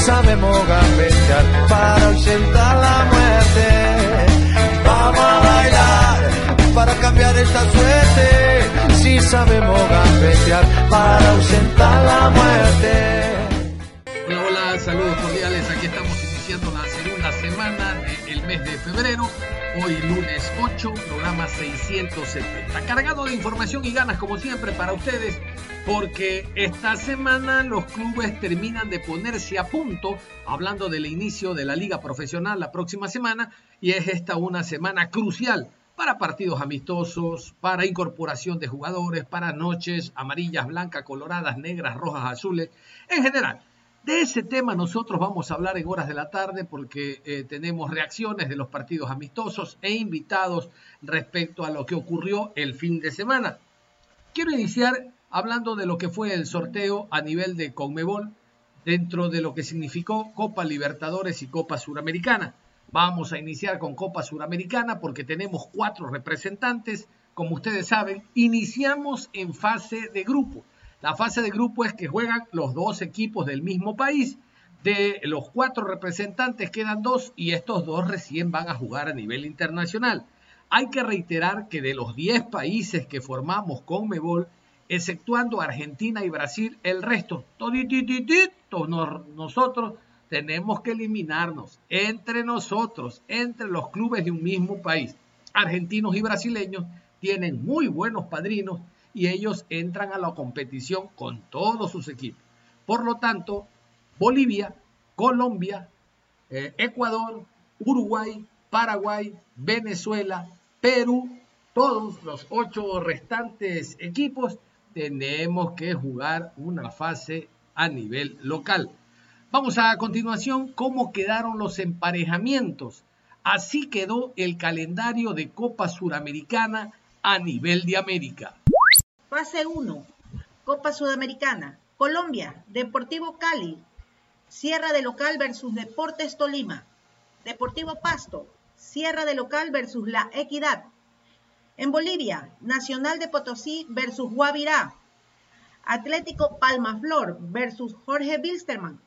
Sabemos gambetear para ausentar la muerte. Vamos a bailar para cambiar esta suerte. Si sabemos gambetear para ausentar la muerte. Hola, hola, saludos cordiales. Aquí estamos iniciando la segunda semana del mes de febrero. Hoy lunes 8, programa 670. Cargado de información y ganas como siempre para ustedes porque esta semana los clubes terminan de ponerse a punto, hablando del inicio de la liga profesional la próxima semana, y es esta una semana crucial para partidos amistosos, para incorporación de jugadores, para noches amarillas, blancas, coloradas, negras, rojas, azules, en general. De ese tema nosotros vamos a hablar en horas de la tarde porque eh, tenemos reacciones de los partidos amistosos e invitados respecto a lo que ocurrió el fin de semana. Quiero iniciar hablando de lo que fue el sorteo a nivel de Conmebol dentro de lo que significó Copa Libertadores y Copa Suramericana. Vamos a iniciar con Copa Suramericana porque tenemos cuatro representantes. Como ustedes saben, iniciamos en fase de grupo. La fase de grupo es que juegan los dos equipos del mismo país. De los cuatro representantes quedan dos y estos dos recién van a jugar a nivel internacional. Hay que reiterar que de los 10 países que formamos Conmebol, exceptuando Argentina y Brasil, el resto, toditititito, nosotros tenemos que eliminarnos entre nosotros, entre los clubes de un mismo país. Argentinos y brasileños tienen muy buenos padrinos y ellos entran a la competición con todos sus equipos. Por lo tanto, Bolivia, Colombia, eh, Ecuador, Uruguay, Paraguay, Venezuela, Perú, todos los ocho restantes equipos tenemos que jugar una fase a nivel local. Vamos a, continuación cómo quedaron los emparejamientos. Así quedó el calendario de Copa Suramericana a nivel de América. Fase 1. Copa Sudamericana. Colombia, Deportivo Cali. Sierra de local versus Deportes Tolima. Deportivo Pasto. Sierra de local versus La Equidad. En Bolivia, Nacional de Potosí versus Guavirá. Atlético Palmaflor versus Jorge Bilsterman.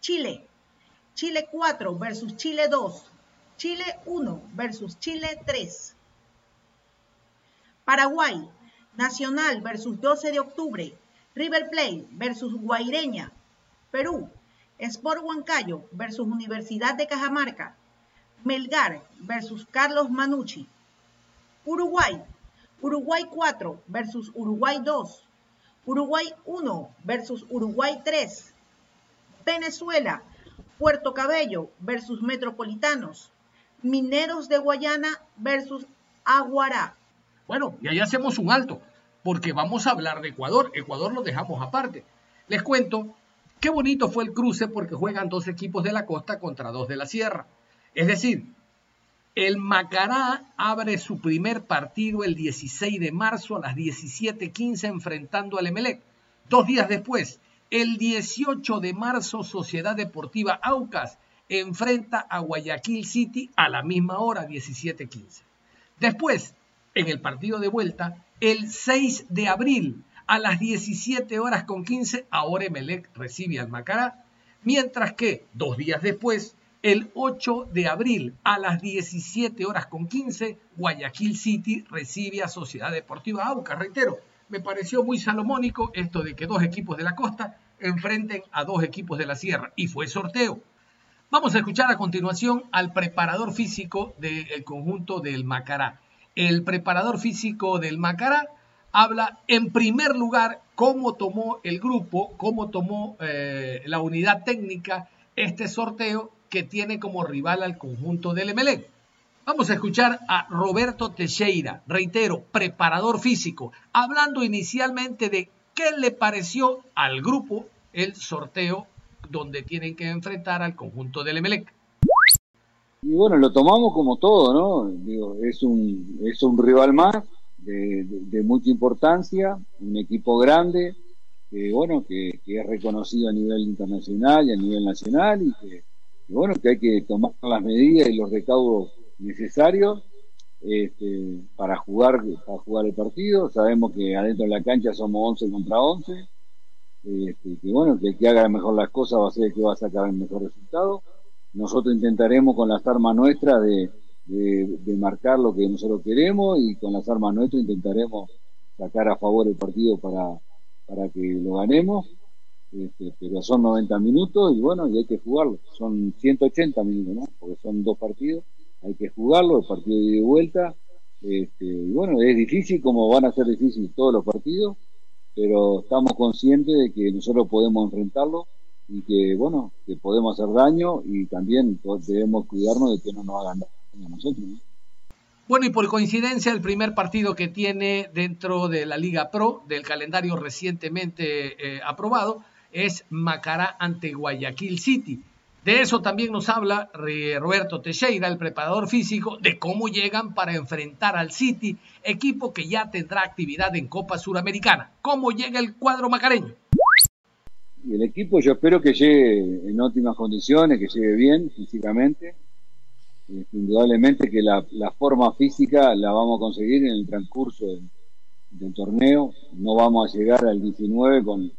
Chile, Chile 4 versus Chile 2. Chile 1 versus Chile 3. Paraguay, Nacional versus 12 de octubre. River Plate versus Guaireña. Perú, Sport Huancayo versus Universidad de Cajamarca. Melgar versus Carlos Manucci. Uruguay. Uruguay 4 versus Uruguay 2. Uruguay 1 versus Uruguay 3. Venezuela. Puerto Cabello versus Metropolitanos. Mineros de Guayana versus Aguará. Bueno, y ahí hacemos un alto, porque vamos a hablar de Ecuador. Ecuador lo dejamos aparte. Les cuento qué bonito fue el cruce porque juegan dos equipos de la costa contra dos de la sierra. Es decir, el Macará abre su primer partido el 16 de marzo a las 17:15 enfrentando al Emelec. Dos días después, el 18 de marzo, Sociedad Deportiva Aucas enfrenta a Guayaquil City a la misma hora, 17:15. Después, en el partido de vuelta, el 6 de abril a las 17 horas con 15, ahora Emelec recibe al Macará, mientras que dos días después, el 8 de abril a las 17 horas con 15, Guayaquil City recibe a Sociedad Deportiva Aucas. Reitero, me pareció muy salomónico esto de que dos equipos de la costa enfrenten a dos equipos de la sierra y fue sorteo. Vamos a escuchar a continuación al preparador físico del conjunto del Macará. El preparador físico del Macará habla en primer lugar cómo tomó el grupo, cómo tomó eh, la unidad técnica este sorteo que tiene como rival al conjunto del Emelec. Vamos a escuchar a Roberto Teixeira, reitero, preparador físico, hablando inicialmente de qué le pareció al grupo el sorteo donde tienen que enfrentar al conjunto del Emelec. Y bueno, lo tomamos como todo, ¿no? Digo, es un, es un rival más de, mucha importancia, un equipo grande, que bueno, que, es reconocido a nivel internacional y a nivel nacional y que, bueno, que hay que tomar las medidas y los recaudos necesarios este, para jugar para jugar el partido. Sabemos que adentro de la cancha somos 11 contra 11. Este, que bueno, que el que haga mejor las cosas va a ser el que va a sacar el mejor resultado. Nosotros intentaremos con las armas nuestras de, de, marcar lo que nosotros queremos y con las armas nuestras intentaremos sacar a favor el partido para, para que lo ganemos. Este, pero son 90 minutos y bueno, y hay que jugarlo. Son 180 minutos, ¿no? Porque son dos partidos, hay que jugarlo, el partido de ida y vuelta. Este, y bueno, es difícil como van a ser difíciles todos los partidos, pero estamos conscientes de que nosotros podemos enfrentarlo y que, bueno, que podemos hacer daño y también debemos cuidarnos de que no nos hagan daño a nosotros. Bueno, y por coincidencia, el primer partido que tiene dentro de la Liga Pro, del calendario recientemente eh, aprobado, es Macará ante Guayaquil City. De eso también nos habla Roberto Teixeira, el preparador físico, de cómo llegan para enfrentar al City, equipo que ya tendrá actividad en Copa Suramericana. ¿Cómo llega el cuadro macareño? Y el equipo yo espero que llegue en óptimas condiciones, que llegue bien físicamente. Eh, indudablemente que la, forma física la vamos a conseguir en el transcurso del, torneo. No vamos a llegar al 19 con,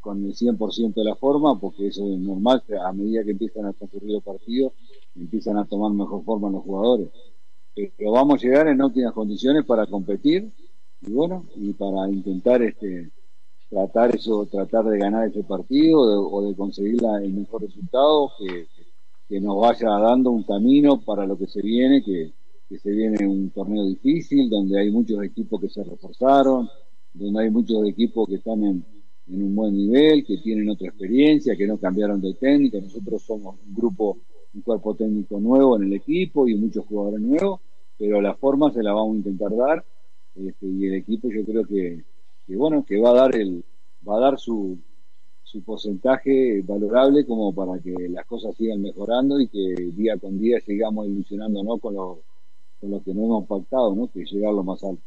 con el 100% de la forma, porque eso es normal. A medida que empiezan a transcurrir los partidos, empiezan a tomar mejor forma los jugadores. Pero vamos a llegar en óptimas condiciones para competir y bueno, y para intentar este tratar eso, tratar de ganar ese partido o de conseguir el mejor resultado que, nos vaya dando un camino para lo que se viene, que, se viene un torneo difícil, donde hay muchos equipos que se reforzaron, donde hay muchos equipos que están en, en un buen nivel, que tienen otra experiencia, que no cambiaron de técnica. Nosotros somos un grupo, un cuerpo técnico nuevo en el equipo y muchos jugadores nuevos, pero la forma se la vamos a intentar dar este, y el equipo yo creo que, que bueno, que va a dar el, va a dar su, su porcentaje valorable como para que las cosas sigan mejorando y que día con día sigamos ilusionándonos con lo, con lo que no hemos pactado, ¿no? que llegar lo más alto.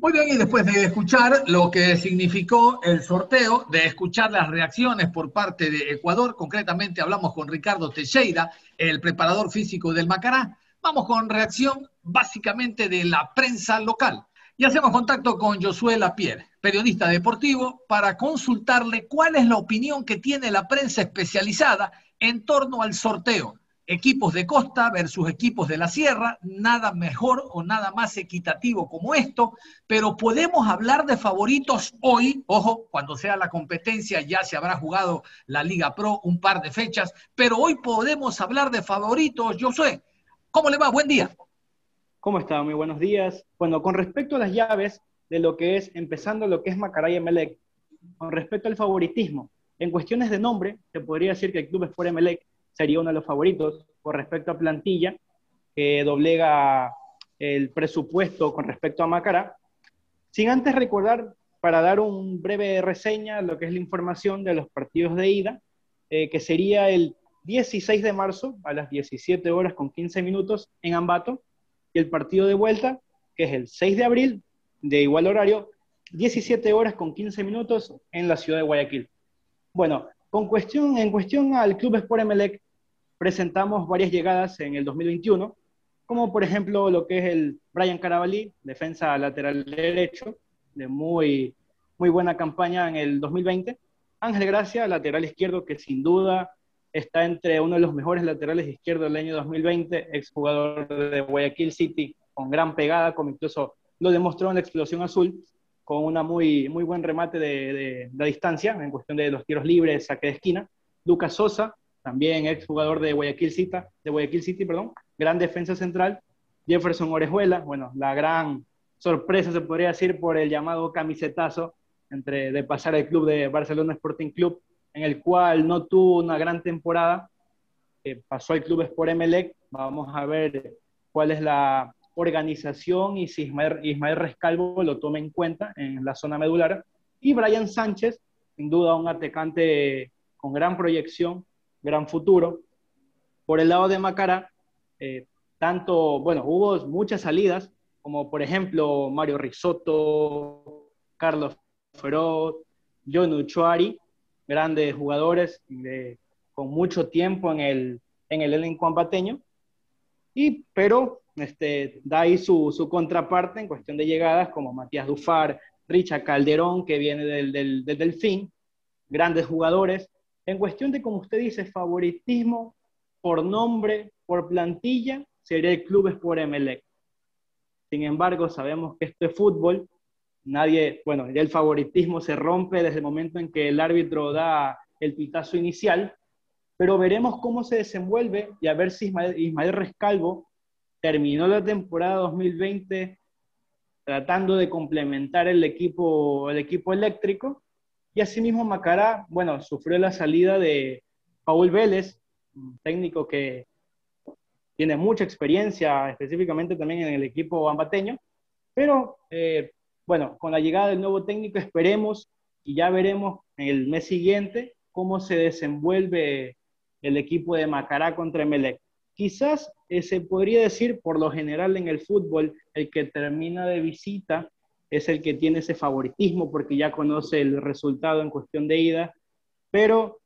Muy bien, y después de escuchar lo que significó el sorteo, de escuchar las reacciones por parte de Ecuador, concretamente hablamos con Ricardo Teixeira, el preparador físico del Macará, vamos con reacción básicamente de la prensa local. Y hacemos contacto con Josué Lapierre, periodista deportivo, para consultarle cuál es la opinión que tiene la prensa especializada en torno al sorteo. Equipos de costa versus equipos de la sierra, nada mejor o nada más equitativo como esto, pero podemos hablar de favoritos hoy, ojo, cuando sea la competencia ya se habrá jugado la Liga Pro un par de fechas, pero hoy podemos hablar de favoritos, Josué. ¿Cómo le va? Buen día. ¿Cómo está? Muy buenos días. Bueno, con respecto a las llaves de lo que es, empezando lo que es Macaray Emelec, con respecto al favoritismo, en cuestiones de nombre, se podría decir que el Club Sport Emelec sería uno de los favoritos con respecto a plantilla, que doblega el presupuesto con respecto a Macará. Sin antes recordar, para dar un breve reseña, lo que es la información de los partidos de ida, eh, que sería el 16 de marzo a las 17 horas con 15 minutos en Ambato, y el partido de vuelta, que es el 6 de abril, de igual horario, 17 horas con 15 minutos en la ciudad de Guayaquil. Bueno, con cuestión, en cuestión al Club Sport Emelec, presentamos varias llegadas en el 2021, como por ejemplo lo que es el Brian Carabalí, defensa lateral derecho, de muy, muy buena campaña en el 2020. Ángel Gracia, lateral izquierdo, que sin duda está entre uno de los mejores laterales izquierdos del año 2020, exjugador de Guayaquil City, con gran pegada, como incluso lo demostró en la explosión azul, con una muy, muy buen remate de, de, distancia en cuestión de los tiros libres, saque de esquina. Lucas Sosa, también exjugador de Guayaquil City, de Guayaquil City, perdón, gran defensa central. Jefferson Orejuela, bueno, la gran sorpresa se podría decir por el llamado camisetazo entre de pasar al club de Barcelona Sporting Club en el cual no tuvo una gran temporada, pasó al Club Sport Emelec. Vamos a ver cuál es la organización y si Ismael, Ismael Rescalvo lo toma en cuenta en la zona medular. Y Brian Sánchez, sin duda un atacante con gran proyección, gran futuro. Por el lado de Macará, eh, tanto, bueno, hubo muchas salidas, como por ejemplo Mario Risotto, Carlos Feroz, John Uchuari, grandes jugadores con mucho tiempo en el, en el elenco ambateño. Y, pero este, da ahí su, su, contraparte en cuestión de llegadas, como Matías Dufar, Richard Calderón, que viene del, del, del Delfín, grandes jugadores. En cuestión de, como usted dice, favoritismo por nombre, por plantilla, sería el Club Sport Emelec. Sin embargo, sabemos que esto es fútbol. Nadie, bueno, el favoritismo se rompe desde el momento en que el árbitro da el pitazo inicial, pero veremos cómo se desenvuelve y a ver si Ismael, Ismael Rescalvo terminó la temporada 2020 tratando de complementar el equipo, el equipo eléctrico. Y asimismo Macará, bueno, sufrió la salida de Paul Vélez, un técnico que tiene mucha experiencia, específicamente también en el equipo ambateño. Pero, eh, bueno, con la llegada del nuevo técnico esperemos y ya veremos el mes siguiente cómo se desenvuelve el equipo de Macará contra Emelec. Quizás eh, se podría decir, por lo general en el fútbol, el que termina de visita es el que tiene ese favoritismo porque ya conoce el resultado en cuestión de ida, pero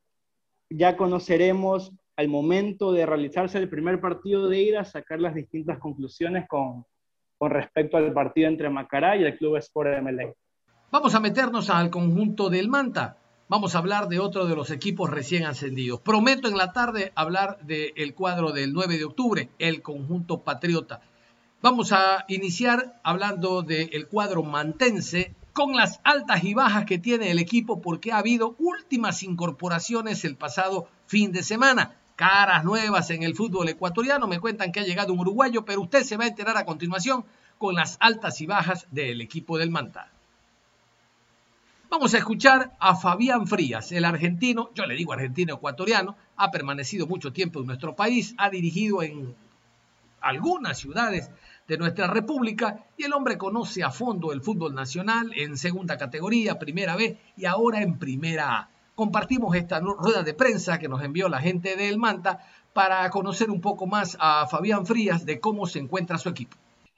ya conoceremos al momento de realizarse el primer partido de ida, sacar las distintas conclusiones con, con respecto al partido entre Macará y el Club Sport de. Vamos a meternos al conjunto del Manta vamos a hablar de otro de los equipos recién ascendidos. Prometo en la tarde hablar del cuadro del 9 de octubre, el conjunto patriota. Vamos a iniciar hablando del cuadro mantense con las altas y bajas que tiene el equipo porque ha habido últimas incorporaciones el pasado fin de semana. Caras nuevas en el fútbol ecuatoriano. Me cuentan que ha llegado un uruguayo, pero usted se va a enterar a continuación con las altas y bajas del equipo del Manta. Vamos a escuchar a Fabián Frías, el argentino, yo le digo argentino ecuatoriano, ha permanecido mucho tiempo en nuestro país, ha dirigido en algunas ciudades de nuestra república y el hombre conoce a fondo el fútbol nacional en segunda categoría, primera B y ahora en primera A. Compartimos esta rueda de prensa que nos envió la gente del Manta para conocer un poco más a Fabián Frías de cómo se encuentra su equipo.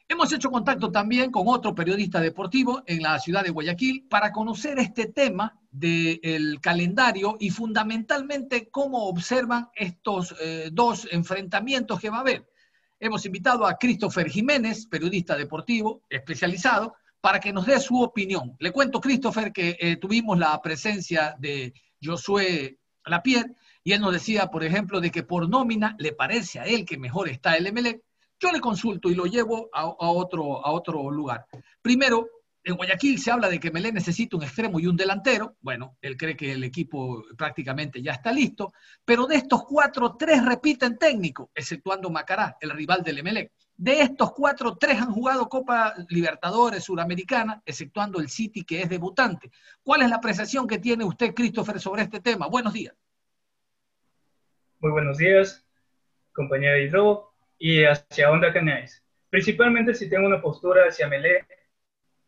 Hemos hecho contacto también con otro periodista deportivo en la ciudad de Guayaquil para conocer este tema del calendario y fundamentalmente cómo observan estos eh, dos enfrentamientos que va a haber. Hemos invitado a Christopher Jiménez, periodista deportivo especializado, para que nos dé su opinión. Le cuento, Christopher, que eh, tuvimos la presencia de Josué Lapierre y él nos decía, por ejemplo, de que por nómina le parece a él que mejor está el MLE yo le consulto y lo llevo a, otro, a otro lugar. Primero, en Guayaquil se habla de que Melé necesita un extremo y un delantero. Bueno, él cree que el equipo prácticamente ya está listo. Pero de estos cuatro, tres repiten técnico, exceptuando Macará, el rival del Emelec. De estos cuatro, tres han jugado Copa Libertadores Suramericana, exceptuando el City, que es debutante. ¿Cuál es la apreciación que tiene usted, Christopher, sobre este tema? Buenos días. Muy buenos días, compañera Hidro y hacia dónde canéis. Principalmente si tengo una postura hacia Melé,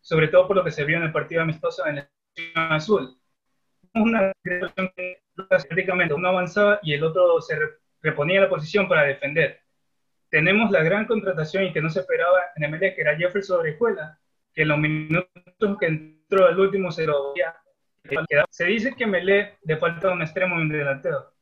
sobre todo por lo que se vio en el partido amistoso en el azul. Una prácticamente uno avanzaba y el otro se reponía la posición para defender. Tenemos la gran contratación y que no se esperaba en Melé, que era Jefferson Orejuela, que en los minutos que entró al último se lo Se dice que Melé le falta un extremo y un delantero.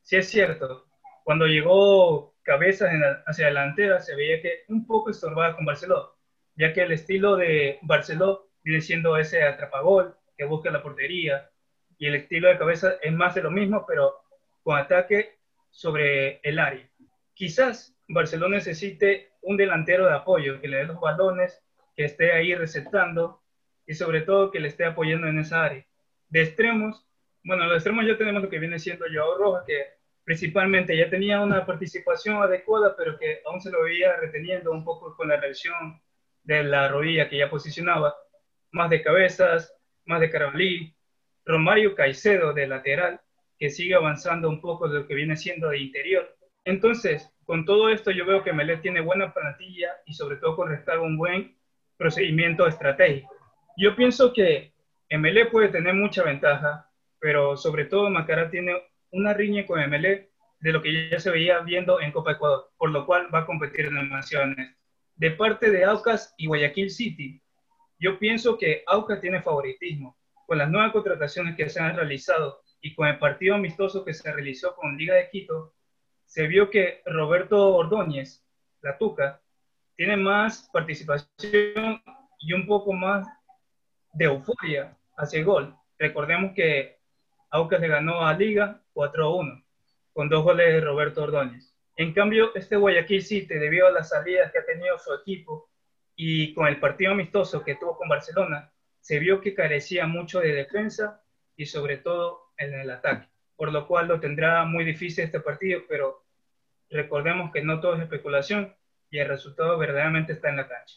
Sí es cierto. Cuando llegó cabezas hacia delantera se veía que un poco estorbada con Barceló, ya que el estilo de Barceló viene siendo ese atrapagol que busca la portería y el estilo de cabeza es más de lo mismo, pero con ataque sobre el área. Quizás Barcelona necesite un delantero de apoyo que le dé los balones, que esté ahí receptando y sobre todo que le esté apoyando en esa área. De extremos, bueno, de extremos ya tenemos lo que viene siendo Joao Rojas, que principalmente ya tenía una participación adecuada, pero que aún se lo veía reteniendo un poco con la reacción de la rodilla que ya posicionaba, más de cabezas, más de Carabalí, Romario Caicedo de lateral, que sigue avanzando un poco de lo que viene siendo de interior. Entonces, con todo esto yo veo que Melé tiene buena plantilla y sobre todo con un buen procedimiento estratégico. Yo pienso que Melé puede tener mucha ventaja, pero sobre todo Macará tiene una riña con Melé de lo que ya se veía viendo en Copa Ecuador, por lo cual va a competir en las naciones. De parte de Aucas y Guayaquil City, yo pienso que Aucas tiene favoritismo. Con las nuevas contrataciones que se han realizado y con el partido amistoso que se realizó con Liga de Quito, se vio que Roberto Ordóñez, la Tuca, tiene más participación y un poco más de euforia hacia el gol. Recordemos que Aucas le ganó a Liga 4 a 1, con dos goles de Roberto Ordóñez. En cambio, este Guayaquil City, debido a las salidas que ha tenido su equipo y con el partido amistoso que tuvo con Barcelona, se vio que carecía mucho de defensa y sobre todo en el ataque por lo cual lo tendrá muy difícil este partido, pero recordemos que no todo es especulación y el resultado verdaderamente está en la cancha.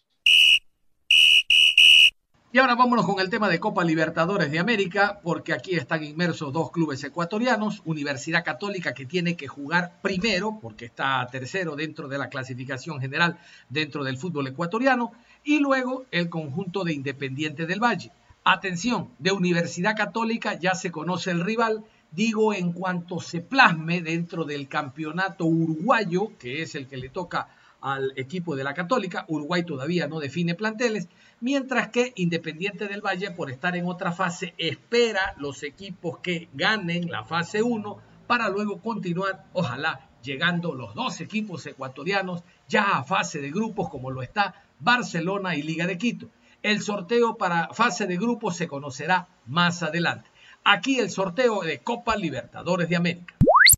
Y ahora vámonos con el tema de Copa Libertadores de América, porque aquí están inmersos dos clubes ecuatorianos, Universidad Católica que tiene que jugar primero, porque está tercero dentro de la clasificación general dentro del fútbol ecuatoriano, y luego el conjunto de Independiente del Valle. Atención, de Universidad Católica ya se conoce el rival, digo en cuanto se plasme dentro del campeonato uruguayo, que es el que le toca al equipo de la Católica, Uruguay todavía no define planteles, mientras que Independiente del Valle, por estar en otra fase, espera los equipos que ganen la fase 1 para luego continuar, ojalá, llegando los dos equipos ecuatorianos ya a fase de grupos como lo está Barcelona y Liga de Quito. El sorteo para fase de grupos se conocerá más adelante. Aquí el sorteo de Copa Libertadores de América.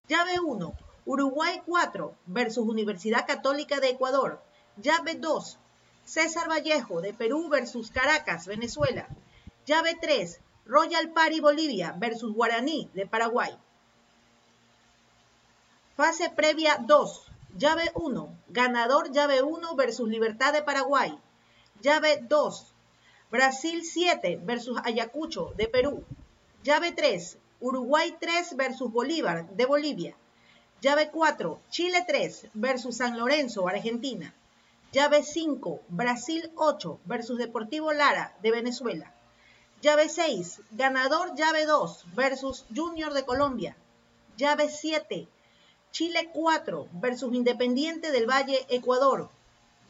Llave 1. Uruguay 4 versus Universidad Católica de Ecuador. Llave 2. César Vallejo de Perú versus Caracas, Venezuela. Llave 3. Royal Party Bolivia versus Guaraní de Paraguay. Fase previa 2. Llave 1. Ganador llave 1 versus Libertad de Paraguay. Llave 2. Brasil 7 versus Ayacucho de Perú. Llave 3, Uruguay 3 versus Bolívar de Bolivia. Llave 4, Chile 3 versus San Lorenzo, Argentina. Llave 5, Brasil 8 versus Deportivo Lara de Venezuela. Llave 6, ganador llave 2 versus Junior de Colombia. Llave 7, Chile 4 versus Independiente del Valle, Ecuador.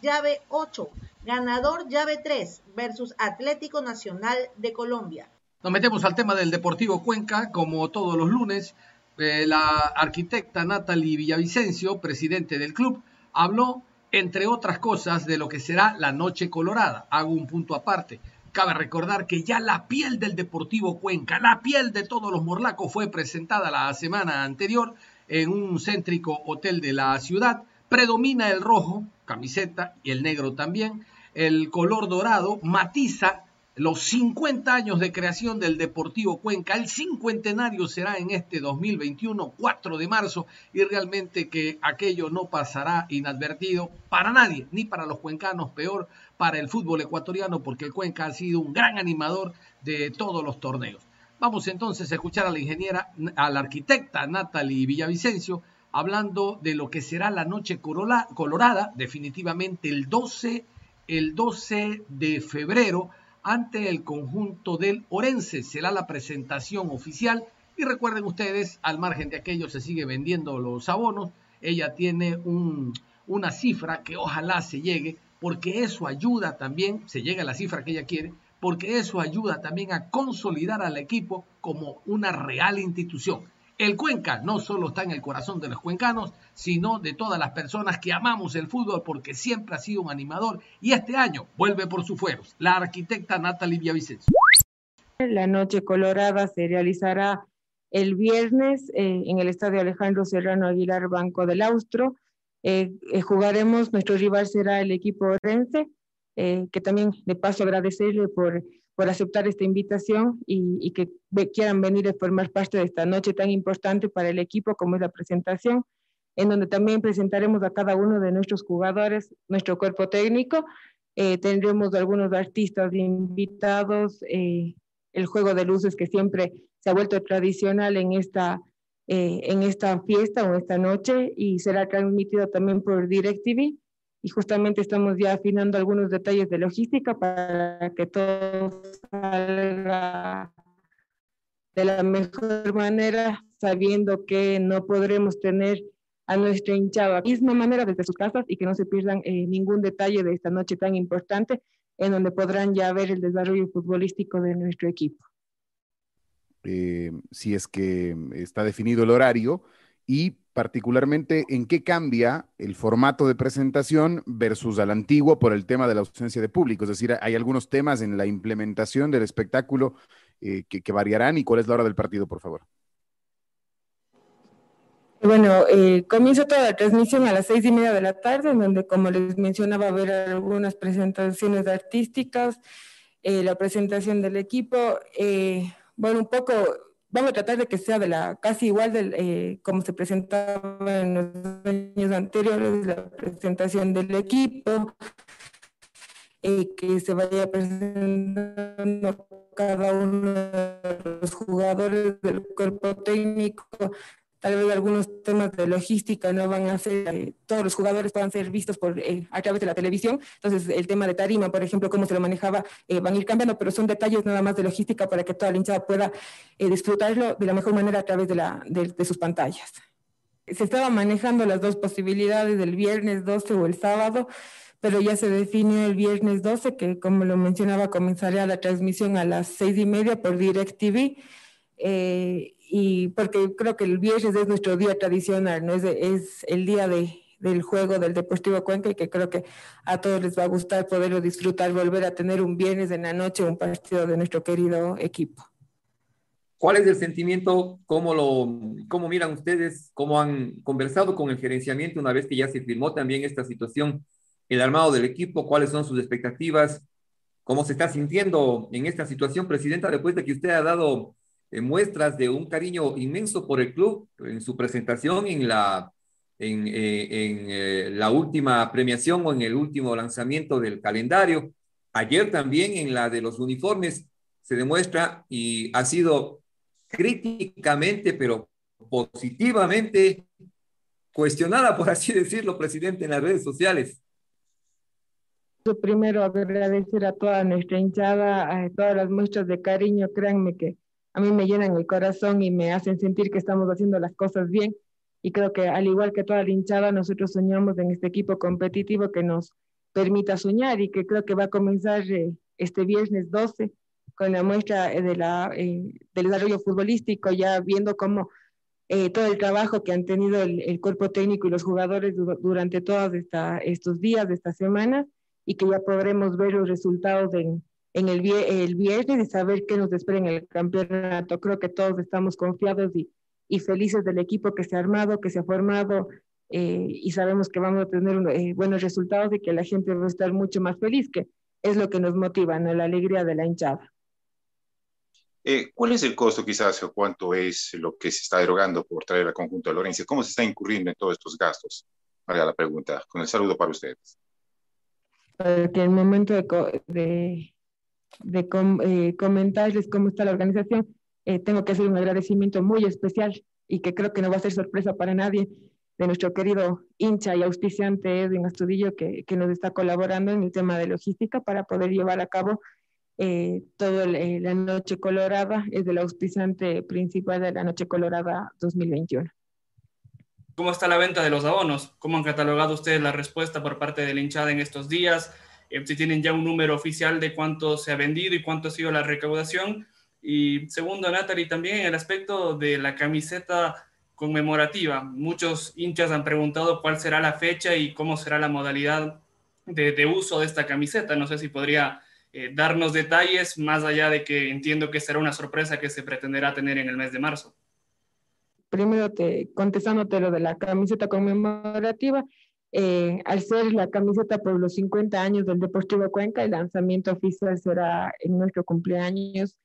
Llave 8, ganador llave 3 versus Atlético Nacional de Colombia. Nos metemos al tema del Deportivo Cuenca, como todos los lunes. Eh, la arquitecta Natalie Villavicencio, presidente del club, habló, entre otras cosas, de lo que será la Noche Colorada. Hago un punto aparte. Cabe recordar que ya la piel del Deportivo Cuenca, la piel de todos los morlacos fue presentada la semana anterior en un céntrico hotel de la ciudad. Predomina el rojo, camiseta, y el negro también. El color dorado matiza los 50 años de creación del Deportivo Cuenca. El cincuentenario será en este 2021, 4 de marzo, y realmente que aquello no pasará inadvertido para nadie, ni para los cuencanos, peor para el fútbol ecuatoriano, porque el Cuenca ha sido un gran animador de todos los torneos. Vamos entonces a escuchar a la ingeniera, a la arquitecta Natalie Villavicencio, hablando de lo que será la noche colorada, definitivamente el 12, el 12 de febrero ante el conjunto del Orense. Será la presentación oficial. Y recuerden ustedes, al margen de aquello se sigue vendiendo los abonos. Ella tiene una cifra que ojalá se llegue, porque eso ayuda también, se llega a la cifra que ella quiere, porque eso ayuda también a consolidar al equipo como una real institución. El Cuenca no solo está en el corazón de los cuencanos, sino de todas las personas que amamos el fútbol porque siempre ha sido un animador y este año vuelve por sus fueros. La arquitecta Natalie Villavicencio. La noche colorada se realizará el viernes eh, en el estadio Alejandro Serrano Aguilar Banco del Austro. Eh, eh, jugaremos, nuestro rival será el equipo Rense, que también de paso agradecerle por por aceptar esta invitación y, que quieran venir a formar parte de esta noche tan importante para el equipo como es la presentación, en donde también presentaremos a cada uno de nuestros jugadores, nuestro cuerpo técnico. Eh, tendremos algunos artistas invitados, eh, el juego de luces que siempre se ha vuelto tradicional en esta, eh, en esta fiesta o esta noche y será transmitido también por DirecTV. Y justamente estamos ya afinando algunos detalles de logística para que todo salga de la mejor manera, sabiendo que no podremos tener a nuestra hinchada de misma manera desde sus casas y que no se pierdan eh, ningún detalle de esta noche tan importante en donde podrán ya ver el desarrollo futbolístico de nuestro equipo. Eh, si es que está definido el horario y particularmente en qué cambia el formato de presentación versus al antiguo por el tema de la ausencia de público. Es decir, hay algunos temas en la implementación del espectáculo eh, que, variarán y cuál es la hora del partido, por favor. Bueno, eh, comienza toda la transmisión a las seis y media de la tarde, en donde, como les mencionaba, va a haber algunas presentaciones artísticas, la presentación del equipo, bueno, un poco, vamos a tratar de que sea de la casi igual del, eh, como se presentaba en los años anteriores, la presentación del equipo, eh, que se vaya presentando cada uno de los jugadores del cuerpo técnico tal vez algunos temas de logística no van a ser, eh, todos los jugadores puedan ser vistos por, eh, a través de la televisión, entonces el tema de tarima, por ejemplo, cómo se lo manejaba, eh, van a ir cambiando, pero son detalles nada más de logística para que toda la hinchada pueda disfrutarlo de la mejor manera a través de, la, de, sus pantallas. Se estaban manejando las dos posibilidades del viernes 12 o el sábado, pero ya se definió el viernes 12, que como lo mencionaba, comenzaría la transmisión a las seis y media por DirecTV. Eh, y porque creo que el viernes es nuestro día tradicional, ¿no? es, es el día de, del juego del Deportivo Cuenca y que creo que a todos les va a gustar poderlo disfrutar, volver a tener un viernes en la noche un partido de nuestro querido equipo. ¿Cuál es el sentimiento? ¿Cómo lo cómo miran ustedes? ¿Cómo han conversado con el gerenciamiento una vez que ya se firmó también esta situación? El armado del equipo, ¿cuáles son sus expectativas? ¿Cómo se está sintiendo en esta situación, Presidenta, después de que usted ha dado muestras de un cariño inmenso por el club en su presentación en la, en, eh, en eh, la última premiación o en el último lanzamiento del calendario. Ayer también en la de los uniformes se demuestra y ha sido críticamente, pero positivamente cuestionada, por así decirlo, presidente, en las redes sociales. Primero agradecer a toda nuestra hinchada, a todas las muestras de cariño, créanme que a mí me llenan el corazón y me hacen sentir que estamos haciendo las cosas bien. Y creo que al igual que toda la hinchada, nosotros soñamos en este equipo competitivo que nos permita soñar y que creo que va a comenzar eh, este viernes 12 con la muestra eh, de la, eh, del desarrollo futbolístico, ya viendo cómo todo el trabajo que han tenido el, cuerpo técnico y los jugadores durante todos estos días, de esta semana, y que ya podremos ver los resultados en, en el, el viernes y saber qué nos espera en el campeonato. Creo que todos estamos confiados y, y felices del equipo que se ha armado, que se ha formado eh, y sabemos que vamos a tener eh, buenos resultados y que la gente va a estar mucho más feliz, que es lo que nos motiva, ¿no? la alegría de la hinchada. Eh, ¿Cuál es el costo quizás o cuánto es lo que se está derogando por traer al conjunto de Lorenzo? ¿Cómo se está incurriendo en todos estos gastos? Haga la pregunta. Con el saludo para ustedes. Porque el momento de, de eh, comentarles cómo está la organización, eh, tengo que hacer un agradecimiento muy especial y que creo que no va a ser sorpresa para nadie de nuestro querido hincha y auspiciante Edwin Astudillo que, que nos está colaborando en el tema de logística para poder llevar a cabo eh, toda la Noche Colorada, es el auspiciante principal de la Noche Colorada 2021. ¿Cómo está la venta de los abonos? ¿Cómo han catalogado ustedes la respuesta por parte de la hinchada en estos días? Eh, si tienen ya un número oficial de cuánto se ha vendido y cuánto ha sido la recaudación. Y segundo, Natalie, también el aspecto de la camiseta conmemorativa. Muchos hinchas han preguntado cuál será la fecha y cómo será la modalidad de, uso de esta camiseta. No sé si podría eh, darnos detalles más allá de que entiendo que será una sorpresa que se pretenderá tener en el mes de marzo. Primero, te, contestándote lo de la camiseta conmemorativa, eh, al ser la camiseta por los 50 años del Deportivo Cuenca, el lanzamiento oficial será en nuestro cumpleaños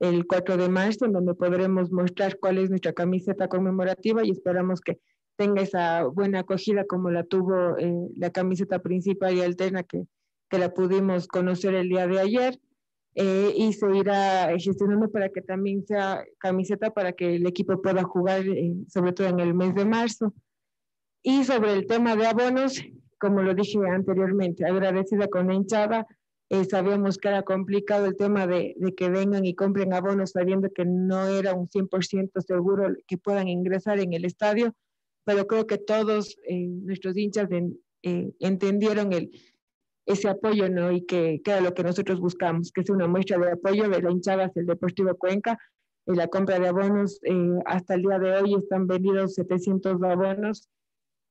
el 4 de marzo, en donde podremos mostrar cuál es nuestra camiseta conmemorativa y esperamos que tenga esa buena acogida como la tuvo eh, la camiseta principal y alterna que, que la pudimos conocer el día de ayer. eh, y se irá gestionando para que también sea camiseta para que el equipo pueda jugar, sobre todo en el mes de marzo. Y sobre el tema de abonos, como lo dije anteriormente, agradecida con la hinchada, eh, sabíamos que era complicado el tema de, de, que vengan y compren abonos sabiendo que no era un 100% seguro que puedan ingresar en el estadio, pero creo que todos nuestros hinchas entendieron el, ese apoyo, ¿no? Y que, que, era lo que nosotros buscamos, que es una muestra de apoyo de la hinchada hacia el Deportivo Cuenca. En la compra de abonos, eh, hasta el día de hoy están vendidos 700 abonos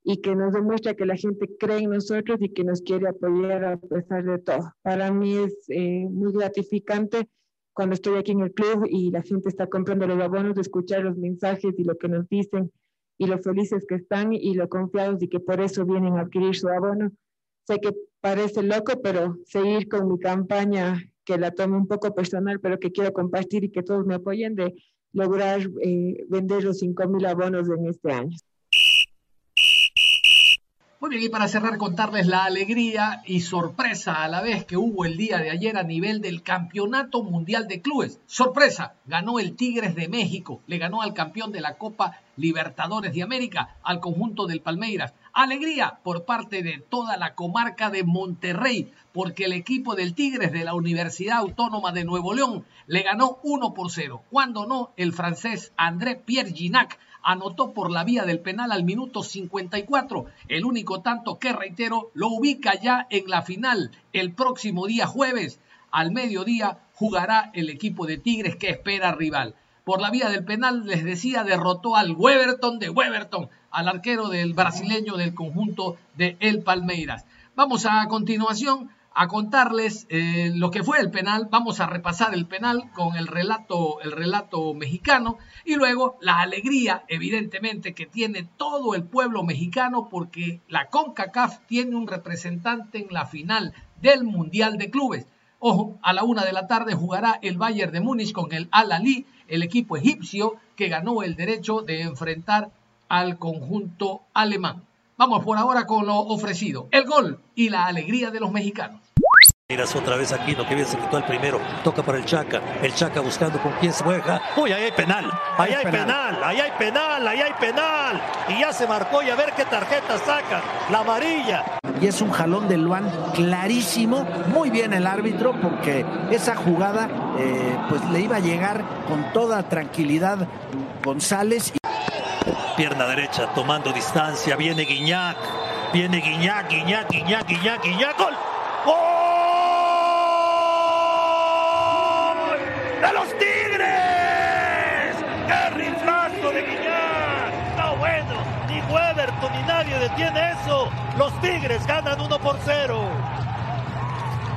y que nos demuestra que la gente cree en nosotros y que nos quiere apoyar a pesar de todo. Para mí es eh, muy gratificante cuando estoy aquí en el club y la gente está comprando los abonos, de escuchar los mensajes y lo que nos dicen y lo felices que están y lo confiados y que por eso vienen a adquirir su abono Sé que parece loco, pero seguir con mi campaña, que la tomo un poco personal, pero que quiero compartir y que todos me apoyen de lograr eh, vender los 5.000 abonos en este año. Muy bien, y para cerrar, contarles la alegría y sorpresa a la vez que hubo el día de ayer a nivel del Campeonato Mundial de Clubes. Sorpresa, ganó el Tigres de México, le ganó al campeón de la Copa Libertadores de América, al conjunto del Palmeiras. Alegría por parte de toda la comarca de Monterrey, porque el equipo del Tigres de la Universidad Autónoma de Nuevo León le ganó 1 por 0. Cuando no, el francés André Pierre Ginac anotó por la vía del penal al minuto 54, el único tanto que, reitero, lo ubica ya en la final el próximo día jueves. Al mediodía jugará el equipo de Tigres que espera rival. Por la vía del penal, les decía, derrotó al Weberton de Weberton, al arquero del brasileño del conjunto de El Palmeiras. Vamos a continuación a contarles eh, lo que fue el penal. Vamos a repasar el penal con el relato, el relato mexicano y luego la alegría, evidentemente, que tiene todo el pueblo mexicano porque la CONCACAF tiene un representante en la final del Mundial de Clubes. Ojo, a la una de la tarde jugará el Bayern de Múnich con el Al-Ali, el equipo egipcio que ganó el derecho de enfrentar al conjunto alemán. Vamos por ahora con lo ofrecido, el gol y la alegría de los mexicanos. Miras otra vez aquí, lo que bien se quitó el primero. Toca para el Chaca. El Chaca buscando con quién se juega. Uy, ahí hay penal. Ahí hay penal. Ahí hay penal. Ahí hay penal. Y ya se marcó y a ver qué tarjeta saca. La amarilla. Y es un jalón de Luan clarísimo. Muy bien el árbitro porque esa jugada eh, pues le iba a llegar con toda tranquilidad González. Pierna derecha tomando distancia. Viene Guiñac. Viene Guiñac, Guiñac, Guiñac, Guiñac, Guiñac. ¡Gol! ¡Gol! de los Tigres. ¡Qué riflazo de Guiñar! No, bueno, ni Weberton ni nadie detiene eso. Los Tigres ganan 1 por 0.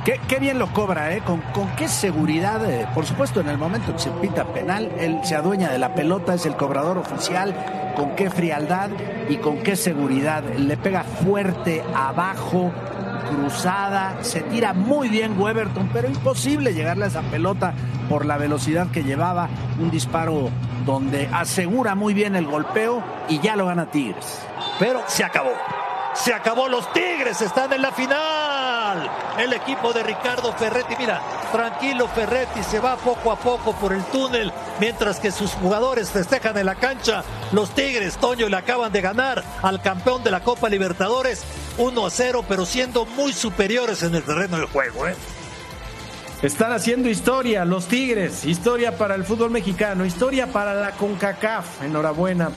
Qué, bien lo cobra, ¿eh? Con, con qué seguridad. Eh, por supuesto, en el momento que se pita penal, él se adueña de la pelota, es el cobrador oficial. Con qué frialdad y con qué seguridad. Le pega fuerte abajo, cruzada, se tira muy bien Weberton, pero imposible llegarle a esa pelota por la velocidad que llevaba. Un disparo donde asegura muy bien el golpeo y ya lo gana Tigres. Pero se acabó. Se acabó, los Tigres están en la final. El equipo de Ricardo Ferretti, mira, tranquilo Ferretti, se va poco a poco por el túnel, mientras que sus jugadores festejan en la cancha. Los Tigres, Toño, le acaban de ganar al campeón de la Copa Libertadores 1 a 0, pero siendo muy superiores en el terreno del juego. ¿eh? Están haciendo historia los Tigres, historia para el fútbol mexicano, historia para la CONCACAF. Enhorabuena.